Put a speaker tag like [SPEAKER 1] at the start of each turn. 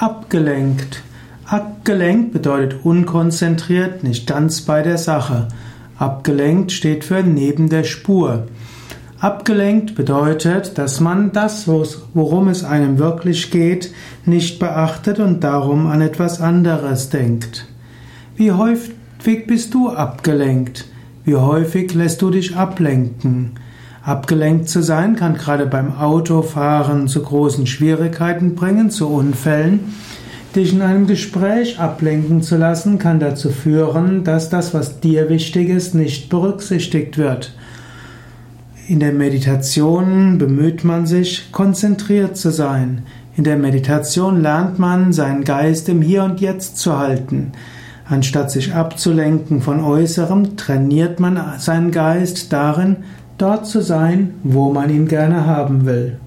[SPEAKER 1] Abgelenkt. Abgelenkt bedeutet unkonzentriert, nicht ganz bei der Sache. Abgelenkt steht für neben der Spur. Abgelenkt bedeutet, dass man das, worum es einem wirklich geht, nicht beachtet und darum an etwas anderes denkt. Wie häufig bist du abgelenkt? Wie häufig lässt du dich ablenken? Abgelenkt zu sein kann gerade beim Autofahren zu großen Schwierigkeiten bringen, zu Unfällen. Dich in einem Gespräch ablenken zu lassen, kann dazu führen, dass das, was dir wichtig ist, nicht berücksichtigt wird. In der Meditation bemüht man sich, konzentriert zu sein. In der Meditation lernt man, seinen Geist im Hier und Jetzt zu halten. Anstatt sich abzulenken von Äußerem, trainiert man seinen Geist darin, dort zu sein, wo man ihn gerne haben will.